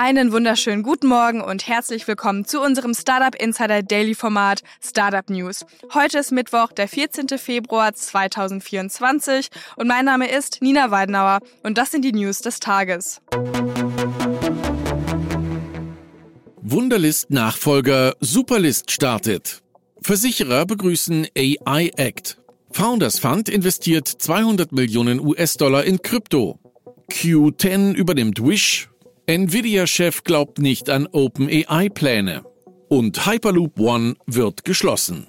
Einen wunderschönen guten Morgen und herzlich willkommen zu unserem Startup Insider Daily Format Startup News. Heute ist Mittwoch, der 14. Februar 2024 und mein Name ist Nina Weidenauer und das sind die News des Tages. Wunderlist Nachfolger Superlist startet. Versicherer begrüßen AI Act. Founders Fund investiert 200 Millionen US-Dollar in Krypto. Q10 übernimmt Wish. Nvidia-Chef glaubt nicht an OpenAI-Pläne. Und Hyperloop One wird geschlossen.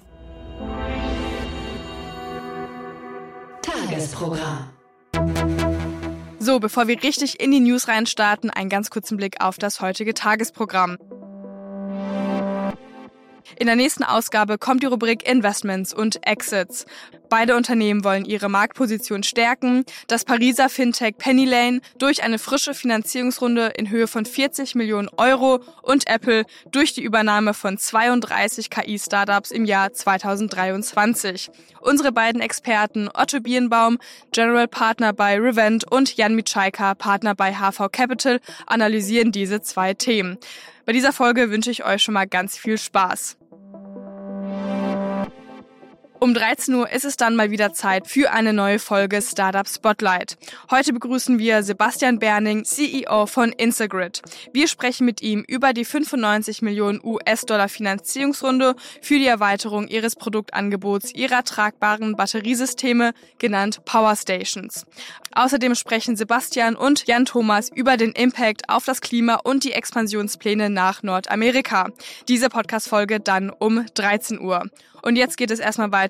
Tagesprogramm. So, bevor wir richtig in die News reinstarten, einen ganz kurzen Blick auf das heutige Tagesprogramm. In der nächsten Ausgabe kommt die Rubrik Investments und Exits. Beide Unternehmen wollen ihre Marktposition stärken. Das Pariser Fintech Pennylane durch eine frische Finanzierungsrunde in Höhe von 40 Millionen Euro und Apple durch die Übernahme von 32 KI-Startups im Jahr 2023. Unsere beiden Experten Otto Birnbaum, General Partner bei Revent und Jan Mitschaika, Partner bei HV Capital, analysieren diese zwei Themen. Bei dieser Folge wünsche ich euch schon mal ganz viel Spaß. Um 13 Uhr ist es dann mal wieder Zeit für eine neue Folge Startup Spotlight. Heute begrüßen wir Sebastian Berning, CEO von Instagrid. Wir sprechen mit ihm über die 95 Millionen US-Dollar Finanzierungsrunde für die Erweiterung ihres Produktangebots ihrer tragbaren Batteriesysteme, genannt Power Stations. Außerdem sprechen Sebastian und Jan Thomas über den Impact auf das Klima und die Expansionspläne nach Nordamerika. Diese Podcast-Folge dann um 13 Uhr. Und jetzt geht es erstmal weiter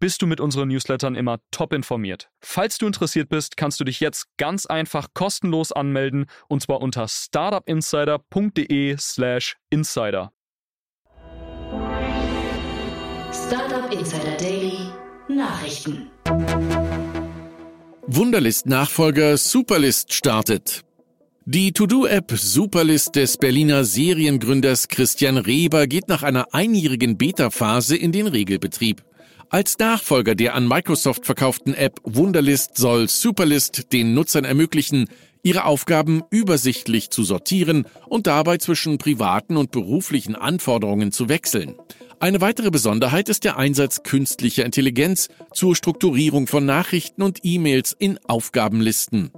bist du mit unseren Newslettern immer top informiert. Falls du interessiert bist, kannst du dich jetzt ganz einfach kostenlos anmelden und zwar unter startupinsider.de/slash insider. Startup Insider Daily Nachrichten. Wunderlist-Nachfolger Superlist startet. Die To-Do-App Superlist des Berliner Seriengründers Christian Reber geht nach einer einjährigen Beta-Phase in den Regelbetrieb. Als Nachfolger der an Microsoft verkauften App Wunderlist soll Superlist den Nutzern ermöglichen, ihre Aufgaben übersichtlich zu sortieren und dabei zwischen privaten und beruflichen Anforderungen zu wechseln. Eine weitere Besonderheit ist der Einsatz künstlicher Intelligenz zur Strukturierung von Nachrichten und E-Mails in Aufgabenlisten.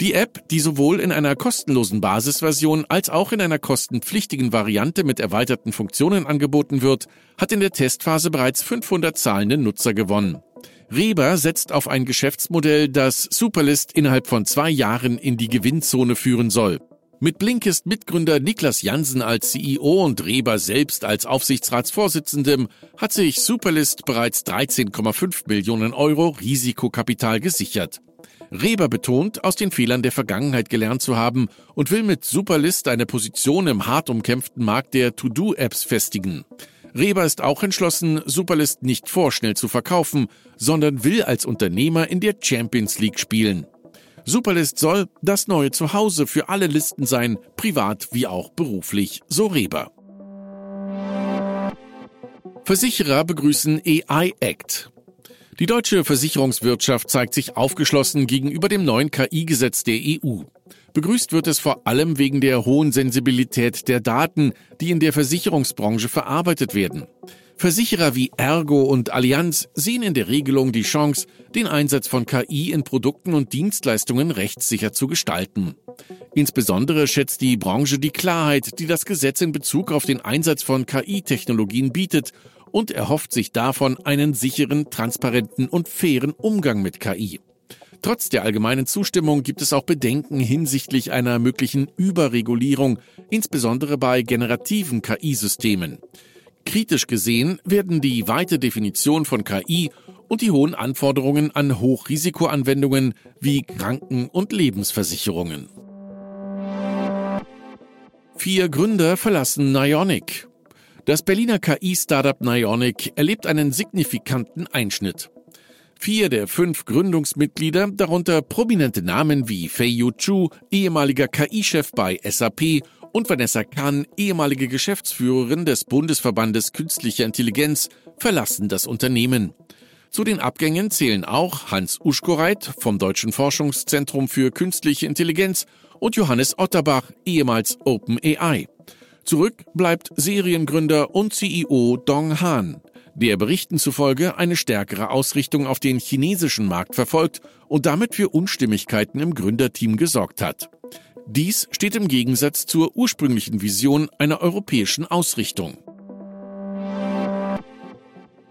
Die App, die sowohl in einer kostenlosen Basisversion als auch in einer kostenpflichtigen Variante mit erweiterten Funktionen angeboten wird, hat in der Testphase bereits 500 zahlende Nutzer gewonnen. Reber setzt auf ein Geschäftsmodell, das Superlist innerhalb von zwei Jahren in die Gewinnzone führen soll. Mit Blinkist Mitgründer Niklas Jansen als CEO und Reber selbst als Aufsichtsratsvorsitzendem hat sich Superlist bereits 13,5 Millionen Euro Risikokapital gesichert. Reber betont, aus den Fehlern der Vergangenheit gelernt zu haben und will mit Superlist eine Position im hart umkämpften Markt der To-Do-Apps festigen. Reber ist auch entschlossen, Superlist nicht vorschnell zu verkaufen, sondern will als Unternehmer in der Champions League spielen. Superlist soll das neue Zuhause für alle Listen sein, privat wie auch beruflich, so Reber. Versicherer begrüßen AI Act. Die deutsche Versicherungswirtschaft zeigt sich aufgeschlossen gegenüber dem neuen KI-Gesetz der EU. Begrüßt wird es vor allem wegen der hohen Sensibilität der Daten, die in der Versicherungsbranche verarbeitet werden. Versicherer wie Ergo und Allianz sehen in der Regelung die Chance, den Einsatz von KI in Produkten und Dienstleistungen rechtssicher zu gestalten. Insbesondere schätzt die Branche die Klarheit, die das Gesetz in Bezug auf den Einsatz von KI-Technologien bietet und erhofft sich davon einen sicheren, transparenten und fairen Umgang mit KI. Trotz der allgemeinen Zustimmung gibt es auch Bedenken hinsichtlich einer möglichen Überregulierung, insbesondere bei generativen KI-Systemen. Kritisch gesehen werden die weite Definition von KI und die hohen Anforderungen an Hochrisikoanwendungen wie Kranken- und Lebensversicherungen. Vier Gründer verlassen Nionic. Das Berliner KI-Startup Nionic erlebt einen signifikanten Einschnitt. Vier der fünf Gründungsmitglieder, darunter prominente Namen wie Fei Yu Chu, ehemaliger KI-Chef bei SAP und Vanessa Kahn, ehemalige Geschäftsführerin des Bundesverbandes Künstlicher Intelligenz, verlassen das Unternehmen. Zu den Abgängen zählen auch Hans Uschkoreit vom Deutschen Forschungszentrum für Künstliche Intelligenz und Johannes Otterbach, ehemals OpenAI. Zurück bleibt Seriengründer und CEO Dong Han, der Berichten zufolge eine stärkere Ausrichtung auf den chinesischen Markt verfolgt und damit für Unstimmigkeiten im Gründerteam gesorgt hat. Dies steht im Gegensatz zur ursprünglichen Vision einer europäischen Ausrichtung.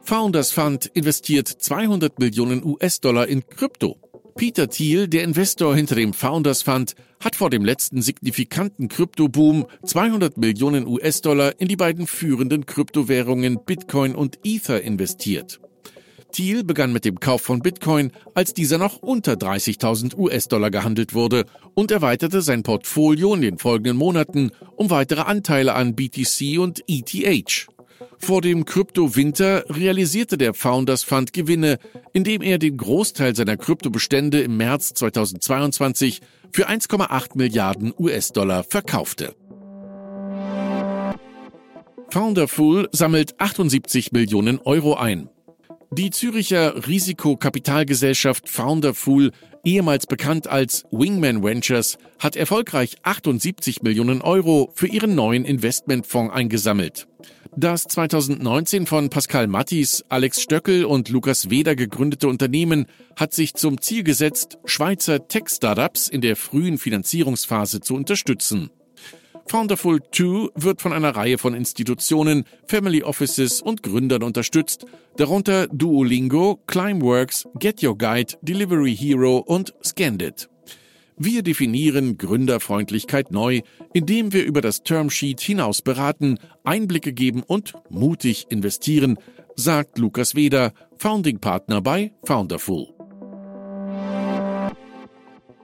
Founders Fund investiert 200 Millionen US-Dollar in Krypto. Peter Thiel, der Investor hinter dem Founders Fund, hat vor dem letzten signifikanten Kryptoboom 200 Millionen US-Dollar in die beiden führenden Kryptowährungen Bitcoin und Ether investiert. Thiel begann mit dem Kauf von Bitcoin, als dieser noch unter 30.000 US-Dollar gehandelt wurde und erweiterte sein Portfolio in den folgenden Monaten um weitere Anteile an BTC und ETH. Vor dem Krypto-Winter realisierte der Founders Fund Gewinne, indem er den Großteil seiner Kryptobestände im März 2022 für 1,8 Milliarden US-Dollar verkaufte. Founderful sammelt 78 Millionen Euro ein. Die Züricher Risikokapitalgesellschaft Founderful, ehemals bekannt als Wingman Ventures, hat erfolgreich 78 Millionen Euro für ihren neuen Investmentfonds eingesammelt. Das 2019 von Pascal Mattis, Alex Stöckel und Lukas Weder gegründete Unternehmen hat sich zum Ziel gesetzt, Schweizer Tech-Startups in der frühen Finanzierungsphase zu unterstützen. Founderful 2 wird von einer Reihe von Institutionen, Family Offices und Gründern unterstützt, darunter Duolingo, Climeworks, Get Your Guide, Delivery Hero und Scandit. Wir definieren Gründerfreundlichkeit neu, indem wir über das Termsheet hinaus beraten, Einblicke geben und mutig investieren, sagt Lukas Weder, Founding Partner bei Founderful.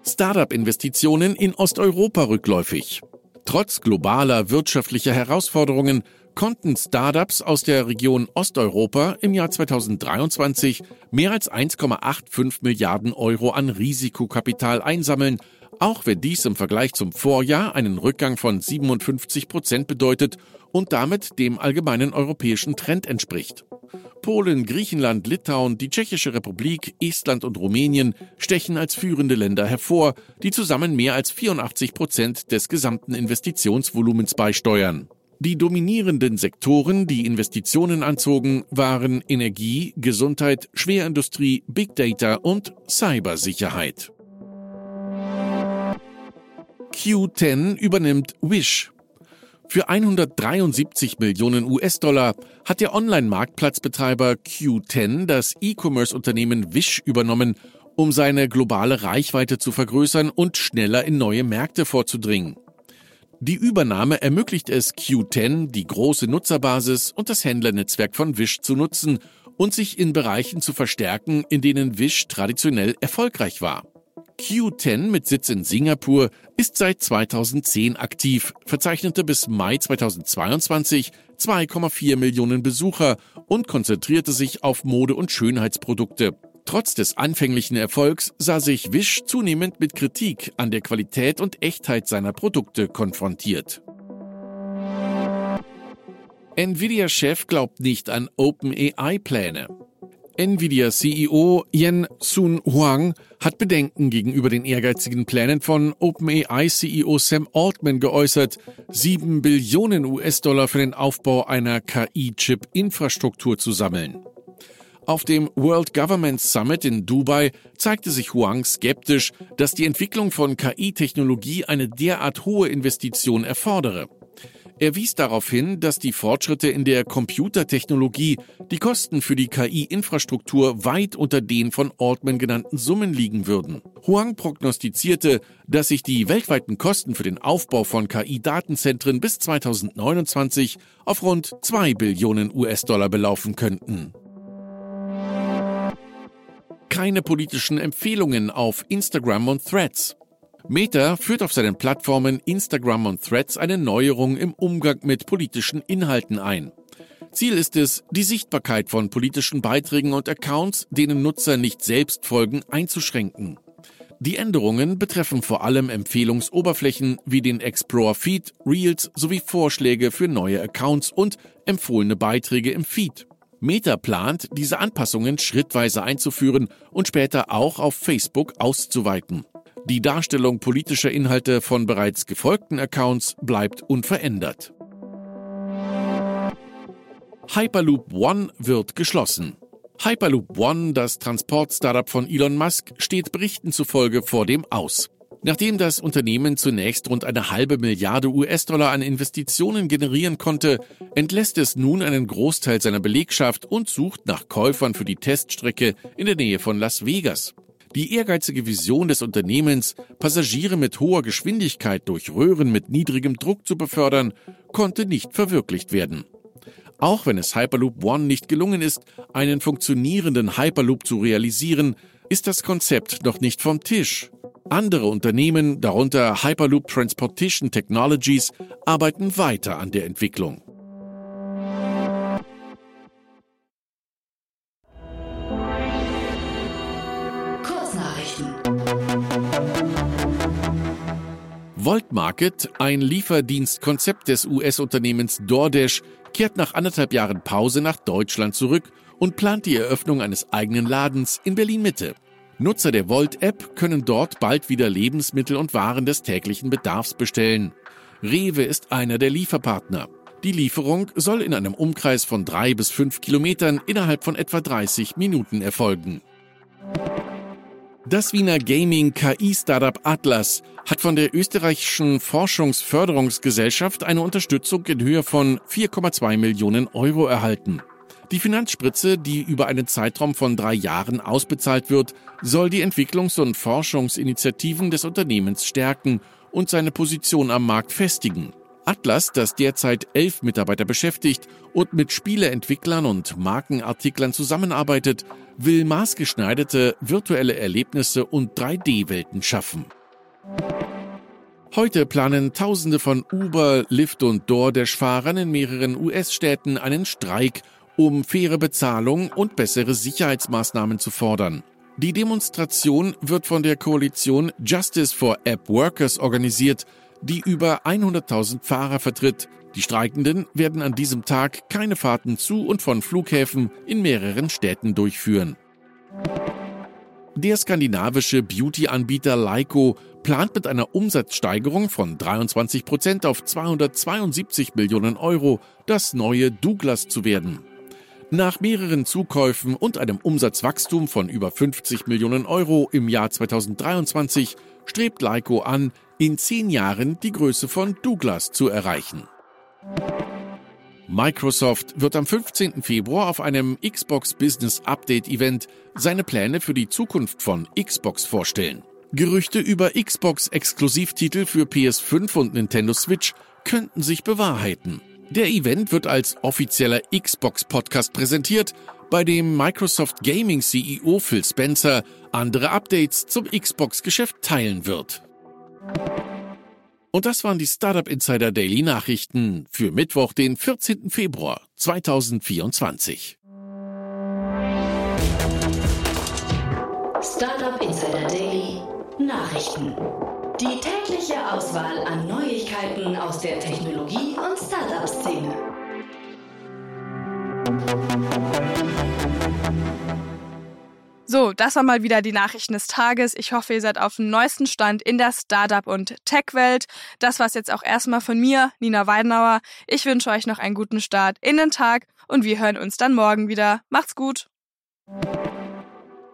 Startup-Investitionen in Osteuropa rückläufig. Trotz globaler wirtschaftlicher Herausforderungen konnten Startups aus der Region Osteuropa im Jahr 2023 mehr als 1,85 Milliarden Euro an Risikokapital einsammeln, auch wenn dies im Vergleich zum Vorjahr einen Rückgang von 57 Prozent bedeutet und damit dem allgemeinen europäischen Trend entspricht. Polen, Griechenland, Litauen, die Tschechische Republik, Estland und Rumänien stechen als führende Länder hervor, die zusammen mehr als 84 Prozent des gesamten Investitionsvolumens beisteuern. Die dominierenden Sektoren, die Investitionen anzogen, waren Energie, Gesundheit, Schwerindustrie, Big Data und Cybersicherheit. Q10 übernimmt Wish. Für 173 Millionen US-Dollar hat der Online-Marktplatzbetreiber Q10 das E-Commerce-Unternehmen Wish übernommen, um seine globale Reichweite zu vergrößern und schneller in neue Märkte vorzudringen. Die Übernahme ermöglicht es Q10, die große Nutzerbasis und das Händlernetzwerk von Wish zu nutzen und sich in Bereichen zu verstärken, in denen Wish traditionell erfolgreich war. Q10 mit Sitz in Singapur ist seit 2010 aktiv, verzeichnete bis Mai 2022 2,4 Millionen Besucher und konzentrierte sich auf Mode- und Schönheitsprodukte. Trotz des anfänglichen Erfolgs sah sich Wish zunehmend mit Kritik an der Qualität und Echtheit seiner Produkte konfrontiert. Nvidia-Chef glaubt nicht an OpenAI-Pläne. Nvidia-CEO Yen Sun Huang hat Bedenken gegenüber den ehrgeizigen Plänen von OpenAI-CEO Sam Altman geäußert, 7 Billionen US-Dollar für den Aufbau einer KI-Chip-Infrastruktur zu sammeln. Auf dem World Government Summit in Dubai zeigte sich Huang skeptisch, dass die Entwicklung von KI-Technologie eine derart hohe Investition erfordere. Er wies darauf hin, dass die Fortschritte in der Computertechnologie die Kosten für die KI-Infrastruktur weit unter den von Altman genannten Summen liegen würden. Huang prognostizierte, dass sich die weltweiten Kosten für den Aufbau von KI-Datenzentren bis 2029 auf rund 2 Billionen US-Dollar belaufen könnten. Keine politischen Empfehlungen auf Instagram und Threads. Meta führt auf seinen Plattformen Instagram und Threads eine Neuerung im Umgang mit politischen Inhalten ein. Ziel ist es, die Sichtbarkeit von politischen Beiträgen und Accounts, denen Nutzer nicht selbst folgen, einzuschränken. Die Änderungen betreffen vor allem Empfehlungsoberflächen wie den Explorer Feed, Reels sowie Vorschläge für neue Accounts und empfohlene Beiträge im Feed. Meta plant, diese Anpassungen schrittweise einzuführen und später auch auf Facebook auszuweiten. Die Darstellung politischer Inhalte von bereits gefolgten Accounts bleibt unverändert. Hyperloop One wird geschlossen. Hyperloop One, das Transport-Startup von Elon Musk, steht Berichten zufolge vor dem Aus. Nachdem das Unternehmen zunächst rund eine halbe Milliarde US-Dollar an Investitionen generieren konnte, entlässt es nun einen Großteil seiner Belegschaft und sucht nach Käufern für die Teststrecke in der Nähe von Las Vegas. Die ehrgeizige Vision des Unternehmens, Passagiere mit hoher Geschwindigkeit durch Röhren mit niedrigem Druck zu befördern, konnte nicht verwirklicht werden. Auch wenn es Hyperloop One nicht gelungen ist, einen funktionierenden Hyperloop zu realisieren, ist das Konzept noch nicht vom Tisch. Andere Unternehmen, darunter Hyperloop Transportation Technologies, arbeiten weiter an der Entwicklung. Volt Market, ein Lieferdienstkonzept des US-Unternehmens DoorDash, kehrt nach anderthalb Jahren Pause nach Deutschland zurück und plant die Eröffnung eines eigenen Ladens in Berlin-Mitte. Nutzer der Volt-App können dort bald wieder Lebensmittel und Waren des täglichen Bedarfs bestellen. Rewe ist einer der Lieferpartner. Die Lieferung soll in einem Umkreis von drei bis fünf Kilometern innerhalb von etwa 30 Minuten erfolgen. Das Wiener Gaming-KI-Startup Atlas hat von der österreichischen Forschungsförderungsgesellschaft eine Unterstützung in Höhe von 4,2 Millionen Euro erhalten. Die Finanzspritze, die über einen Zeitraum von drei Jahren ausbezahlt wird, soll die Entwicklungs- und Forschungsinitiativen des Unternehmens stärken und seine Position am Markt festigen. Atlas, das derzeit elf Mitarbeiter beschäftigt und mit Spieleentwicklern und Markenartiklern zusammenarbeitet, will maßgeschneiderte virtuelle Erlebnisse und 3D-Welten schaffen. Heute planen Tausende von Uber, Lyft und DoorDash-Fahrern in mehreren US-Städten einen Streik, um faire Bezahlung und bessere Sicherheitsmaßnahmen zu fordern. Die Demonstration wird von der Koalition Justice for App Workers organisiert, die über 100.000 Fahrer vertritt. Die Streikenden werden an diesem Tag keine Fahrten zu und von Flughäfen in mehreren Städten durchführen. Der skandinavische Beauty-Anbieter Leico plant mit einer Umsatzsteigerung von 23 Prozent auf 272 Millionen Euro das neue Douglas zu werden. Nach mehreren Zukäufen und einem Umsatzwachstum von über 50 Millionen Euro im Jahr 2023 strebt Leico an, in zehn Jahren die Größe von Douglas zu erreichen. Microsoft wird am 15. Februar auf einem Xbox Business Update Event seine Pläne für die Zukunft von Xbox vorstellen. Gerüchte über Xbox-Exklusivtitel für PS5 und Nintendo Switch könnten sich bewahrheiten. Der Event wird als offizieller Xbox-Podcast präsentiert, bei dem Microsoft Gaming CEO Phil Spencer andere Updates zum Xbox-Geschäft teilen wird. Und das waren die Startup Insider Daily Nachrichten für Mittwoch, den 14. Februar 2024. Startup Insider Daily Nachrichten. Die tägliche Auswahl an Neuigkeiten aus der Technologie- und Startup-Szene. So, das war mal wieder die Nachrichten des Tages. Ich hoffe, ihr seid auf dem neuesten Stand in der Startup- und Tech-Welt. Das war's jetzt auch erstmal von mir, Nina Weidenauer. Ich wünsche euch noch einen guten Start in den Tag und wir hören uns dann morgen wieder. Macht's gut!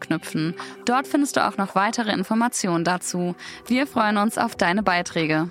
verknüpfen. Dort findest du auch noch weitere Informationen dazu. Wir freuen uns auf deine Beiträge.